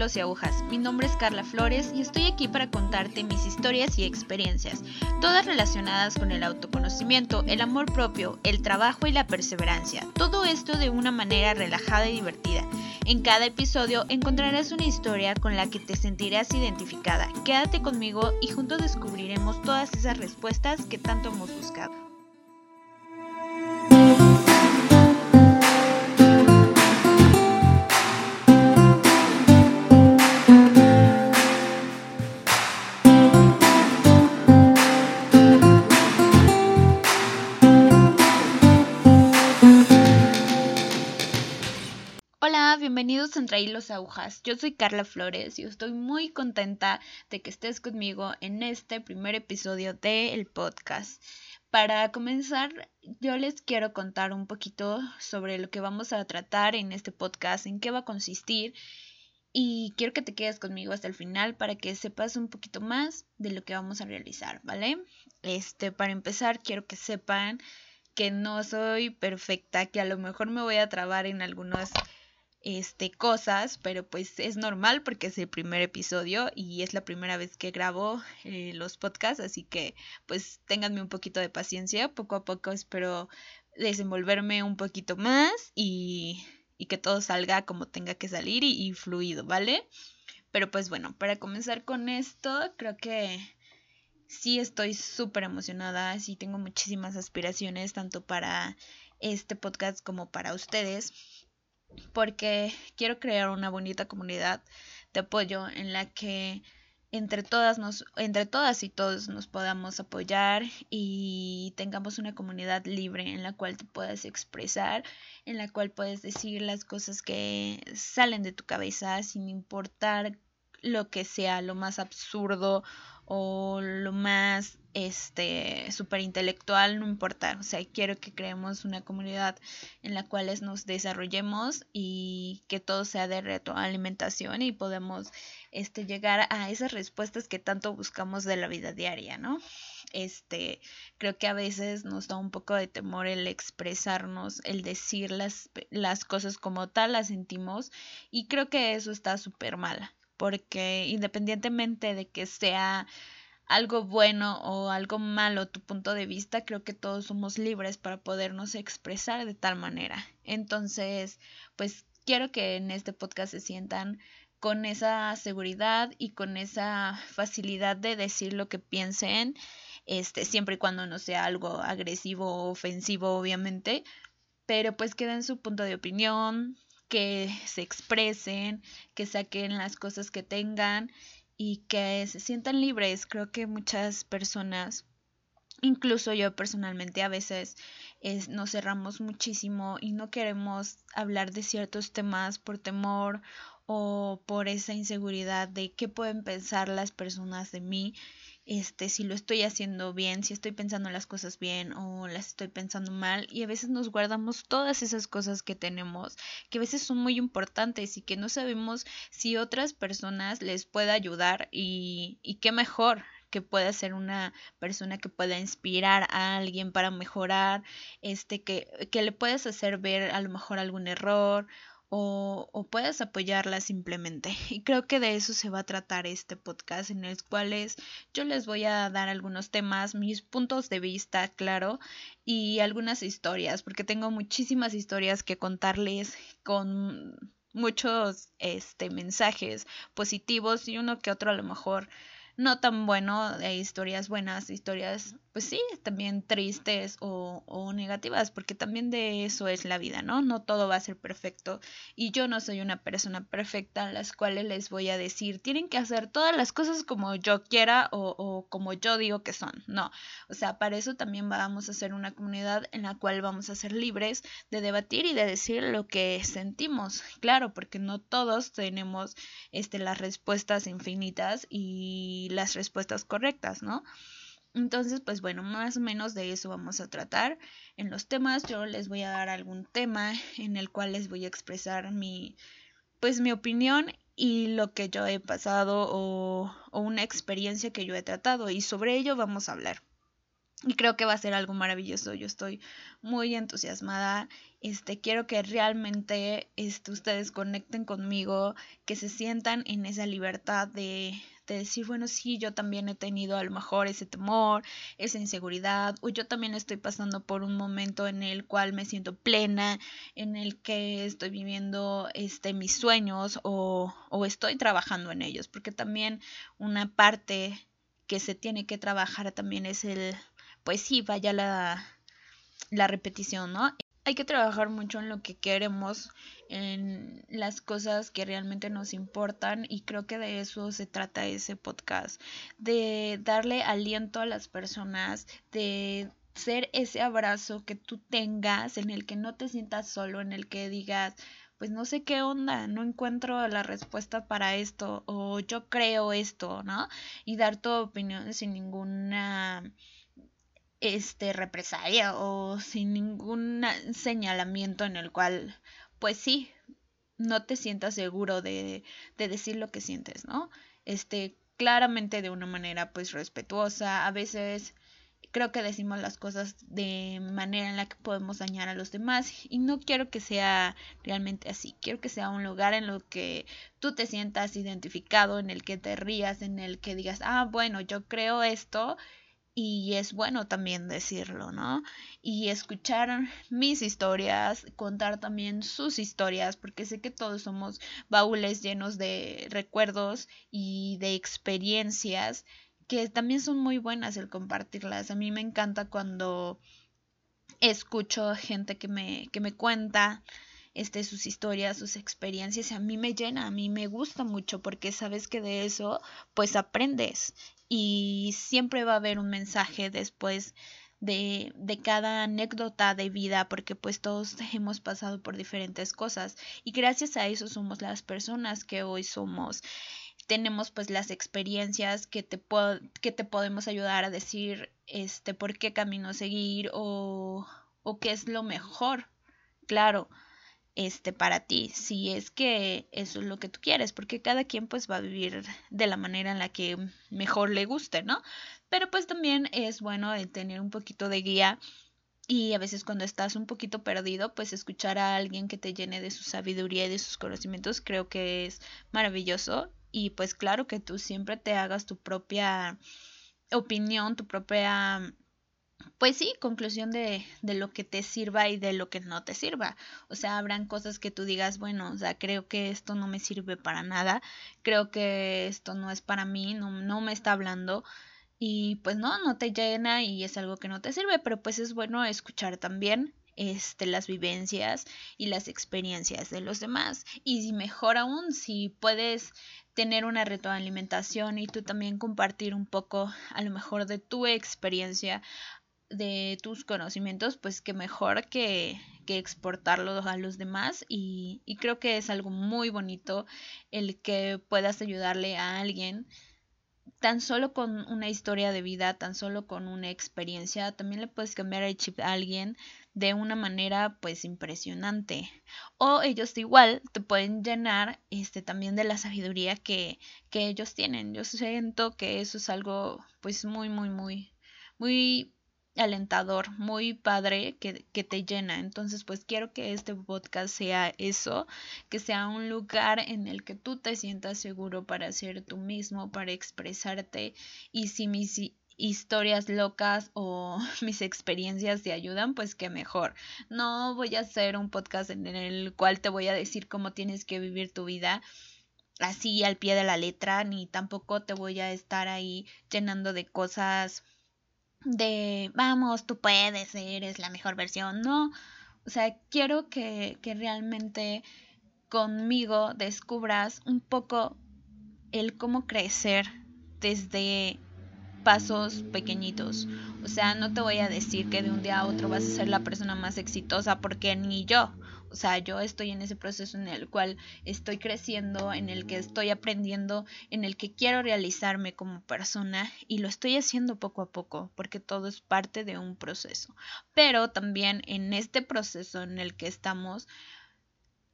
y agujas. Mi nombre es Carla Flores y estoy aquí para contarte mis historias y experiencias, todas relacionadas con el autoconocimiento, el amor propio, el trabajo y la perseverancia. Todo esto de una manera relajada y divertida. En cada episodio encontrarás una historia con la que te sentirás identificada. Quédate conmigo y juntos descubriremos todas esas respuestas que tanto hemos buscado. Bienvenidos a Agujas. Yo soy Carla Flores y estoy muy contenta de que estés conmigo en este primer episodio del podcast. Para comenzar, yo les quiero contar un poquito sobre lo que vamos a tratar en este podcast, en qué va a consistir y quiero que te quedes conmigo hasta el final para que sepas un poquito más de lo que vamos a realizar, ¿vale? Este, para empezar, quiero que sepan que no soy perfecta, que a lo mejor me voy a trabar en algunos este, cosas, pero pues es normal porque es el primer episodio y es la primera vez que grabo eh, los podcasts, así que pues ténganme un poquito de paciencia, poco a poco espero desenvolverme un poquito más y, y que todo salga como tenga que salir y, y fluido, ¿vale? Pero pues bueno, para comenzar con esto, creo que sí estoy súper emocionada, sí tengo muchísimas aspiraciones tanto para este podcast como para ustedes porque quiero crear una bonita comunidad de apoyo en la que entre todas nos entre todas y todos nos podamos apoyar y tengamos una comunidad libre en la cual te puedas expresar, en la cual puedes decir las cosas que salen de tu cabeza sin importar lo que sea, lo más absurdo o lo más este super intelectual, no importa, o sea, quiero que creemos una comunidad en la cual nos desarrollemos y que todo sea de retroalimentación y podemos este llegar a esas respuestas que tanto buscamos de la vida diaria, ¿no? Este, creo que a veces nos da un poco de temor el expresarnos, el decir las, las cosas como tal las sentimos y creo que eso está súper mal porque independientemente de que sea algo bueno o algo malo tu punto de vista, creo que todos somos libres para podernos expresar de tal manera. Entonces, pues quiero que en este podcast se sientan con esa seguridad y con esa facilidad de decir lo que piensen, este, siempre y cuando no sea algo agresivo o ofensivo, obviamente, pero pues que den su punto de opinión, que se expresen, que saquen las cosas que tengan y que se sientan libres. Creo que muchas personas, incluso yo personalmente a veces nos cerramos muchísimo y no queremos hablar de ciertos temas por temor o por esa inseguridad de qué pueden pensar las personas de mí este, si lo estoy haciendo bien, si estoy pensando las cosas bien o las estoy pensando mal y a veces nos guardamos todas esas cosas que tenemos, que a veces son muy importantes y que no sabemos si otras personas les puede ayudar y, y qué mejor que pueda ser una persona que pueda inspirar a alguien para mejorar, este, que, que le puedas hacer ver a lo mejor algún error o, o, puedas apoyarla simplemente. Y creo que de eso se va a tratar este podcast en el cual yo les voy a dar algunos temas, mis puntos de vista, claro, y algunas historias, porque tengo muchísimas historias que contarles con muchos este mensajes positivos y uno que otro a lo mejor no tan bueno, de historias buenas, historias, pues sí, también tristes o, o, negativas, porque también de eso es la vida, ¿no? No todo va a ser perfecto y yo no soy una persona perfecta a las cuales les voy a decir, tienen que hacer todas las cosas como yo quiera o, o como yo digo que son, no, o sea, para eso también vamos a ser una comunidad en la cual vamos a ser libres de debatir y de decir lo que sentimos, claro, porque no todos tenemos este, las respuestas infinitas y las respuestas correctas, ¿no? Entonces, pues bueno, más o menos de eso vamos a tratar. En los temas yo les voy a dar algún tema en el cual les voy a expresar mi, pues mi opinión y lo que yo he pasado o, una experiencia que yo he tratado y sobre ello vamos a hablar. y creo que va a ser algo maravilloso. Yo estoy muy entusiasmada. Este, quiero que realmente este, ustedes conecten conmigo, que se sientan en esa libertad de, de decir, bueno, sí, yo también he tenido a lo mejor ese temor, esa inseguridad, o yo también estoy pasando por un momento en el cual me siento plena, en el que estoy viviendo este, mis sueños o, o estoy trabajando en ellos, porque también una parte que se tiene que trabajar también es el pues sí, vaya la, la repetición, ¿no? Hay que trabajar mucho en lo que queremos, en las cosas que realmente nos importan y creo que de eso se trata ese podcast, de darle aliento a las personas, de ser ese abrazo que tú tengas en el que no te sientas solo, en el que digas, pues no sé qué onda, no encuentro la respuesta para esto o yo creo esto, ¿no? Y dar tu opinión sin ninguna este represalia o sin ningún señalamiento en el cual pues sí no te sientas seguro de, de decir lo que sientes, ¿no? Este, claramente de una manera pues respetuosa, a veces creo que decimos las cosas de manera en la que podemos dañar a los demás y no quiero que sea realmente así, quiero que sea un lugar en lo que tú te sientas identificado, en el que te rías, en el que digas, ah, bueno, yo creo esto y es bueno también decirlo, ¿no? Y escuchar mis historias, contar también sus historias, porque sé que todos somos baúles llenos de recuerdos y de experiencias que también son muy buenas el compartirlas. A mí me encanta cuando escucho gente que me, que me cuenta este, sus historias, sus experiencias, a mí me llena, a mí me gusta mucho porque sabes que de eso pues aprendes y siempre va a haber un mensaje después de, de, cada anécdota de vida, porque pues todos hemos pasado por diferentes cosas y gracias a eso somos las personas que hoy somos. Tenemos pues las experiencias que te, que te podemos ayudar a decir este por qué camino seguir o, o qué es lo mejor. Claro, este para ti, si es que eso es lo que tú quieres, porque cada quien pues va a vivir de la manera en la que mejor le guste, ¿no? Pero pues también es bueno el tener un poquito de guía y a veces cuando estás un poquito perdido, pues escuchar a alguien que te llene de su sabiduría y de sus conocimientos creo que es maravilloso y pues claro que tú siempre te hagas tu propia opinión, tu propia pues sí, conclusión de, de, lo que te sirva y de lo que no te sirva. O sea, habrán cosas que tú digas, bueno, o sea, creo que esto no me sirve para nada, creo que esto no es para mí, no, no me está hablando y pues no, no te llena y es algo que no te sirve, pero pues es bueno escuchar también este, las vivencias y las experiencias de los demás. Y mejor aún, si puedes tener una retroalimentación y tú también compartir un poco a lo mejor de tu experiencia de tus conocimientos, pues que mejor que, que exportarlos a los demás y, y creo que es algo muy bonito el que puedas ayudarle a alguien tan solo con una historia de vida, tan solo con una experiencia, también le puedes cambiar el chip a alguien de una manera pues impresionante. O ellos igual te pueden llenar este también de la sabiduría que, que ellos tienen. Yo siento que eso es algo pues muy muy muy muy alentador, muy padre que, que, te llena. Entonces, pues quiero que este podcast sea eso, que sea un lugar en el que tú te sientas seguro para ser tú mismo, para expresarte. Y si mis historias locas o mis experiencias te ayudan, pues que mejor. No voy a hacer un podcast en el cual te voy a decir cómo tienes que vivir tu vida así al pie de la letra, ni tampoco te voy a estar ahí llenando de cosas de vamos, tú puedes, eres la mejor versión, no. O sea, quiero que, que realmente conmigo descubras un poco el cómo crecer desde pasos pequeñitos. O sea, no te voy a decir que de un día a otro vas a ser la persona más exitosa porque ni yo. O sea, yo estoy en ese proceso en el cual estoy creciendo, en el que estoy aprendiendo, en el que quiero realizarme como persona y lo estoy haciendo poco a poco porque todo es parte de un proceso. Pero también en este proceso en el que estamos,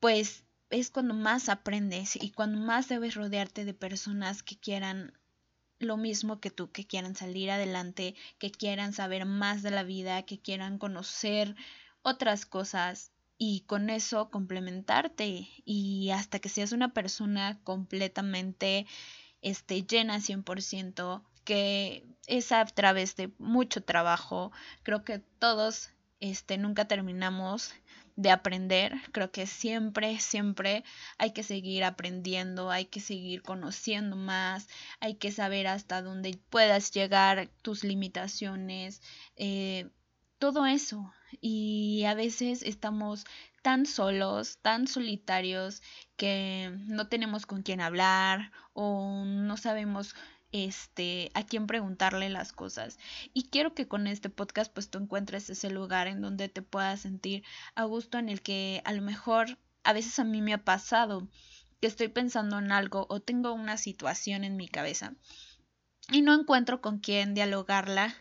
pues es cuando más aprendes y cuando más debes rodearte de personas que quieran lo mismo que tú, que quieran salir adelante, que quieran saber más de la vida, que quieran conocer otras cosas y con eso complementarte y hasta que seas una persona completamente este, llena 100%, que es a través de mucho trabajo. Creo que todos este, nunca terminamos de aprender. Creo que siempre, siempre hay que seguir aprendiendo, hay que seguir conociendo más, hay que saber hasta dónde puedas llegar, tus limitaciones, eh, todo eso. Y a veces estamos tan solos, tan solitarios, que no tenemos con quién hablar o no sabemos este a quién preguntarle las cosas y quiero que con este podcast pues tú encuentres ese lugar en donde te puedas sentir a gusto en el que a lo mejor a veces a mí me ha pasado que estoy pensando en algo o tengo una situación en mi cabeza y no encuentro con quién dialogarla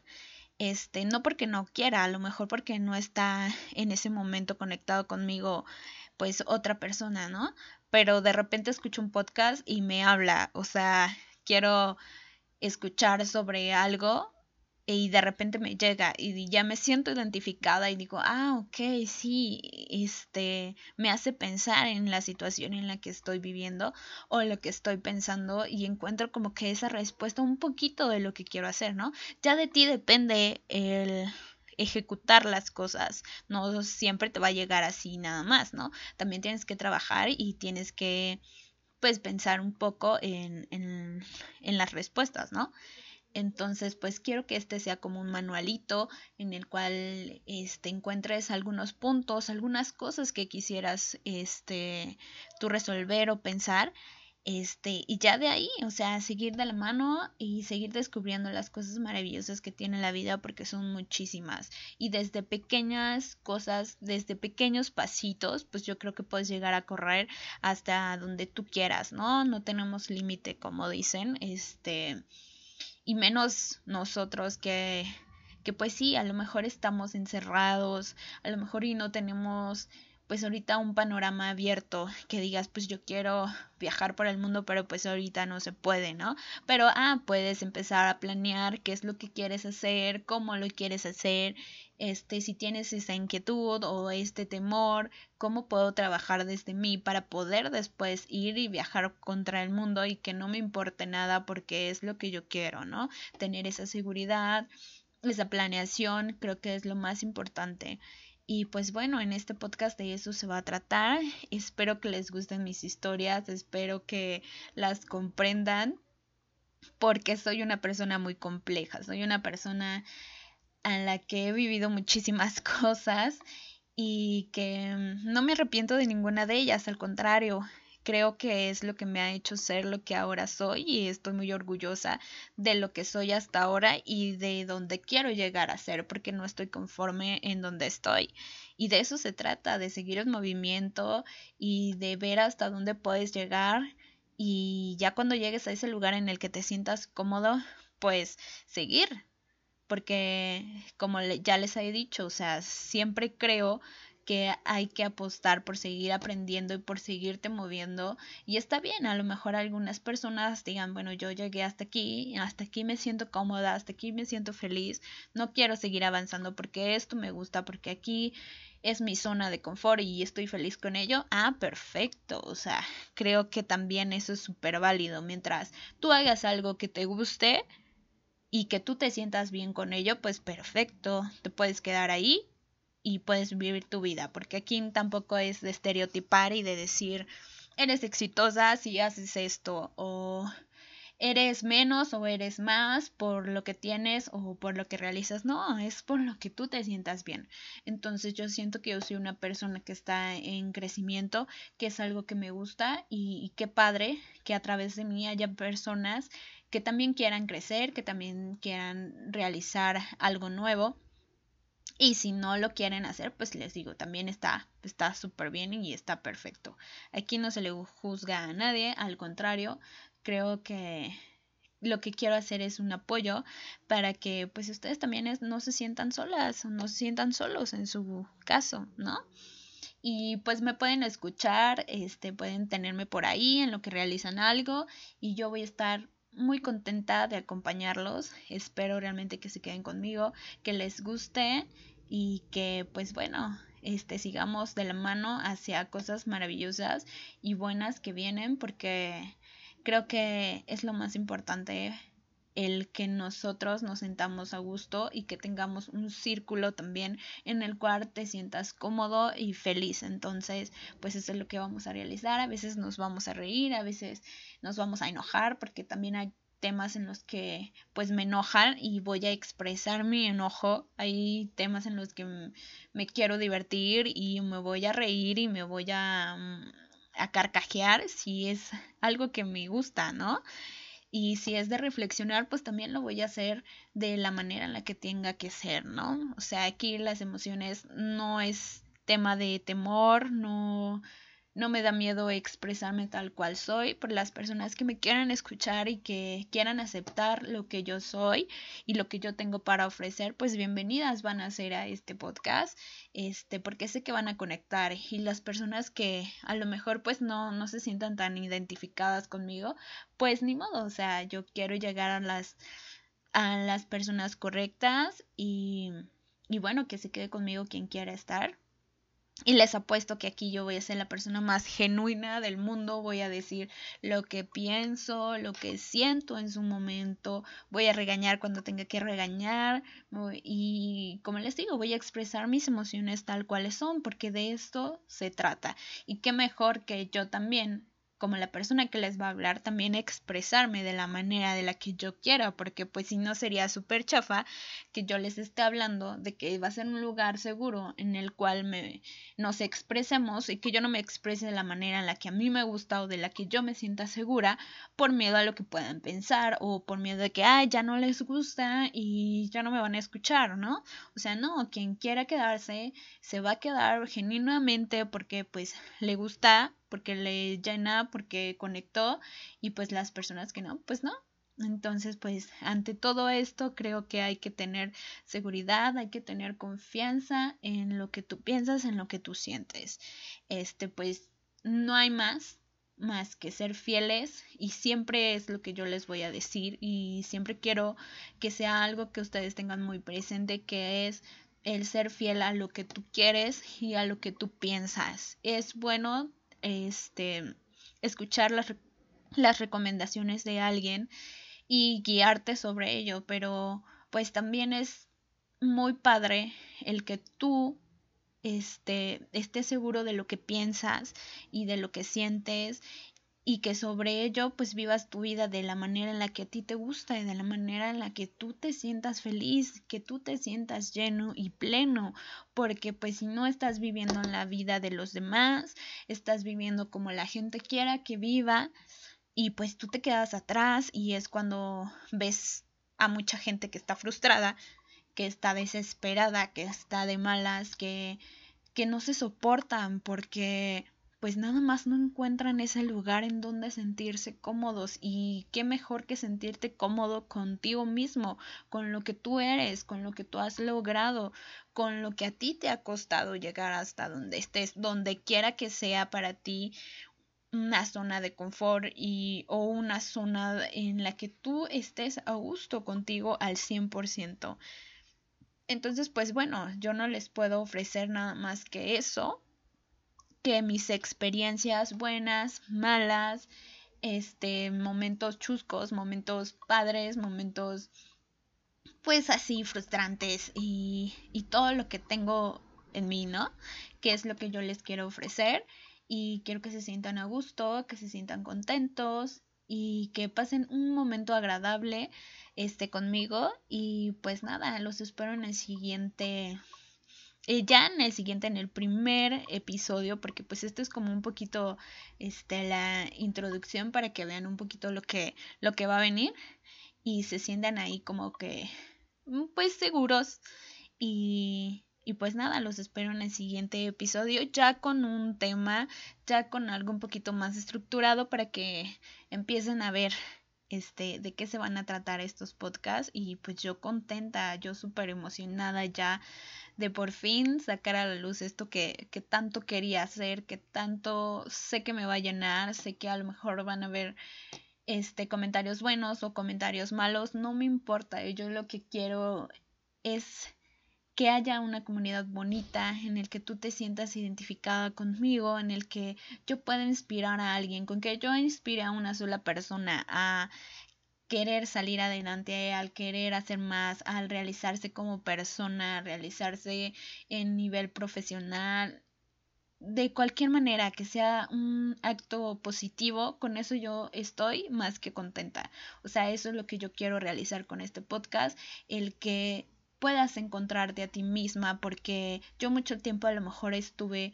este no porque no quiera a lo mejor porque no está en ese momento conectado conmigo pues otra persona no pero de repente escucho un podcast y me habla o sea quiero escuchar sobre algo y de repente me llega y ya me siento identificada y digo, ah, ok, sí, este, me hace pensar en la situación en la que estoy viviendo o lo que estoy pensando y encuentro como que esa respuesta un poquito de lo que quiero hacer, ¿no? Ya de ti depende el ejecutar las cosas, no siempre te va a llegar así nada más, ¿no? También tienes que trabajar y tienes que pues pensar un poco en, en, en las respuestas, ¿no? Entonces, pues quiero que este sea como un manualito en el cual este, encuentres algunos puntos, algunas cosas que quisieras este, tú resolver o pensar este, y ya de ahí, o sea, seguir de la mano y seguir descubriendo las cosas maravillosas que tiene la vida porque son muchísimas. Y desde pequeñas cosas, desde pequeños pasitos, pues yo creo que puedes llegar a correr hasta donde tú quieras, ¿no? No tenemos límite, como dicen, este, y menos nosotros que que pues sí, a lo mejor estamos encerrados, a lo mejor y no tenemos pues ahorita un panorama abierto que digas pues yo quiero viajar por el mundo pero pues ahorita no se puede, ¿no? Pero ah, puedes empezar a planear qué es lo que quieres hacer, cómo lo quieres hacer, este si tienes esa inquietud o este temor, cómo puedo trabajar desde mí para poder después ir y viajar contra el mundo y que no me importe nada porque es lo que yo quiero, ¿no? Tener esa seguridad, esa planeación, creo que es lo más importante. Y pues bueno, en este podcast de eso se va a tratar. Espero que les gusten mis historias, espero que las comprendan, porque soy una persona muy compleja, soy una persona a la que he vivido muchísimas cosas y que no me arrepiento de ninguna de ellas, al contrario, creo que es lo que me ha hecho ser lo que ahora soy y estoy muy orgullosa de lo que soy hasta ahora y de donde quiero llegar a ser porque no estoy conforme en donde estoy. Y de eso se trata, de seguir el movimiento y de ver hasta dónde puedes llegar y ya cuando llegues a ese lugar en el que te sientas cómodo, pues seguir. Porque como ya les he dicho, o sea, siempre creo que hay que apostar por seguir aprendiendo y por seguirte moviendo. Y está bien, a lo mejor algunas personas digan, bueno, yo llegué hasta aquí, hasta aquí me siento cómoda, hasta aquí me siento feliz, no quiero seguir avanzando porque esto me gusta, porque aquí es mi zona de confort y estoy feliz con ello. Ah, perfecto. O sea, creo que también eso es súper válido. Mientras tú hagas algo que te guste y que tú te sientas bien con ello, pues perfecto. Te puedes quedar ahí y puedes vivir tu vida, porque aquí tampoco es de estereotipar y de decir, eres exitosa si haces esto, o eres menos o eres más por lo que tienes o por lo que realizas. No, es por lo que tú te sientas bien. Entonces yo siento que yo soy una persona que está en crecimiento, que es algo que me gusta y, qué padre que a través de mí haya personas que también quieran crecer, que también quieran realizar algo nuevo y si no lo quieren hacer, pues les digo, también está está súper bien y está perfecto. Aquí no se le juzga a nadie, al contrario, creo que lo que quiero hacer es un apoyo para que pues ustedes también no se sientan solas, no se sientan solos en su caso, ¿no? Y pues me pueden escuchar, este pueden tenerme por ahí en lo que realizan algo y yo voy a estar muy contenta de acompañarlos. Espero realmente que se queden conmigo, que les guste y que pues bueno, este sigamos de la mano hacia cosas maravillosas y buenas que vienen porque creo que es lo más importante el que nosotros nos sentamos a gusto y que tengamos un círculo también en el cual te sientas cómodo y feliz. Entonces, pues eso es lo que vamos a realizar. A veces nos vamos a reír, a veces nos vamos a enojar, porque también hay temas en los que pues me enojan y voy a expresar mi enojo. Hay temas en los que me quiero divertir y me voy a reír y me voy a, mm, a carcajear si es algo que me gusta, ¿no? Y si es de reflexionar, pues también lo voy a hacer de la manera en la que tenga que ser, ¿no? O sea, aquí las emociones no es tema de temor, no no me da miedo expresarme tal cual soy por las personas que me quieran escuchar y que quieran aceptar lo que yo soy y lo que yo tengo para ofrecer, pues bienvenidas van a ser a este podcast, este, porque sé que van a conectar y las personas que a lo mejor pues no, no se sientan tan identificadas conmigo, pues ni modo, o sea, yo quiero llegar a las, a las personas correctas y, y bueno, que se quede conmigo quien quiera estar y les apuesto que aquí yo voy a ser la persona más genuina del mundo, voy a decir lo que pienso, lo que siento en su momento, voy a regañar cuando tenga que regañar y como les digo, voy a expresar mis emociones tal cuales son, porque de esto se trata. Y qué mejor que yo también como la persona que les va a hablar, también expresarme de la manera de la que yo quiera, porque pues si no sería súper chafa que yo les esté hablando de que va a ser un lugar seguro en el cual me, nos expresemos y que yo no me exprese de la manera en la que a mí me gusta o de la que yo me sienta segura por miedo a lo que puedan pensar o por miedo de que, ay, ya no les gusta y ya no me van a escuchar, ¿no? O sea, no, quien quiera quedarse se va a quedar genuinamente porque pues le gusta porque le llena, porque conectó y pues las personas que no, pues no. Entonces, pues ante todo esto creo que hay que tener seguridad, hay que tener confianza en lo que tú piensas, en lo que tú sientes. Este, pues no hay más más que ser fieles y siempre es lo que yo les voy a decir y siempre quiero que sea algo que ustedes tengan muy presente que es el ser fiel a lo que tú quieres y a lo que tú piensas. Es bueno este, escuchar las, las recomendaciones de alguien y guiarte sobre ello, pero pues también es muy padre el que tú este, estés seguro de lo que piensas y de lo que sientes y que sobre ello pues vivas tu vida de la manera en la que a ti te gusta y de la manera en la que tú te sientas feliz, que tú te sientas lleno y pleno, porque pues si no estás viviendo en la vida de los demás, estás viviendo como la gente quiera que viva y pues tú te quedas atrás y es cuando ves a mucha gente que está frustrada, que está desesperada, que está de malas, que que no se soportan porque pues nada más no encuentran ese lugar en donde sentirse cómodos y qué mejor que sentirte cómodo contigo mismo, con lo que tú eres, con lo que tú has logrado, con lo que a ti te ha costado llegar hasta donde estés, donde quiera que sea para ti una zona de confort y o una zona en la que tú estés a gusto contigo al 100%. Entonces, pues bueno, yo no les puedo ofrecer nada más que eso, que mis experiencias buenas, malas, este, momentos chuscos, momentos padres, momentos pues así frustrantes y, y todo lo que tengo en mí, ¿no? Que es lo que yo les quiero ofrecer y quiero que se sientan a gusto, que se sientan contentos y que pasen un momento agradable este conmigo y pues nada, los espero en el siguiente eh, ya en el siguiente, en el primer episodio, porque pues esto es como un poquito este, la introducción para que vean un poquito lo que, lo que va a venir y se sientan ahí como que mm, pues seguros y, y pues nada, los espero en el siguiente episodio ya con un tema, ya con algo un poquito más estructurado para que empiecen a ver este, de qué se van a tratar estos podcasts y pues yo contenta, yo súper emocionada ya de por fin sacar a la luz esto que, que tanto quería hacer, que tanto sé que me va a llenar, sé que a lo mejor van a ver este comentarios buenos o comentarios malos, no me importa, yo lo que quiero es que haya una comunidad bonita en el que tú te sientas identificada conmigo, en el que yo pueda inspirar a alguien, con que yo inspire a una sola persona a querer salir adelante, al querer hacer más, al realizarse como persona, realizarse en nivel profesional, de cualquier manera que sea un acto positivo, con eso yo estoy más que contenta. O sea, eso es lo que yo quiero realizar con este podcast, el que puedas encontrarte a ti misma, porque yo mucho tiempo a lo mejor estuve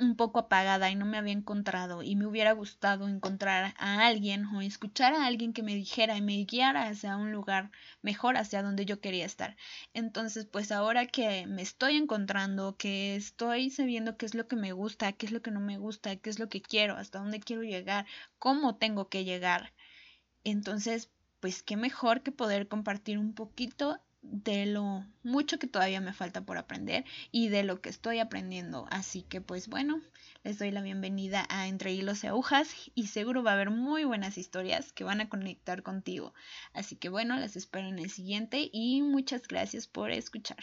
un poco apagada y no me había encontrado y me hubiera gustado encontrar a alguien o escuchar a alguien que me dijera y me guiara hacia un lugar mejor hacia donde yo quería estar. Entonces, pues ahora que me estoy encontrando, que estoy sabiendo qué es lo que me gusta, qué es lo que no me gusta, qué es lo que quiero, hasta dónde quiero llegar, cómo tengo que llegar. Entonces, pues qué mejor que poder compartir un poquito de lo mucho que todavía me falta por aprender y de lo que estoy aprendiendo. Así que pues bueno, les doy la bienvenida a Entre Hilos y Agujas y seguro va a haber muy buenas historias que van a conectar contigo. Así que bueno, las espero en el siguiente y muchas gracias por escuchar.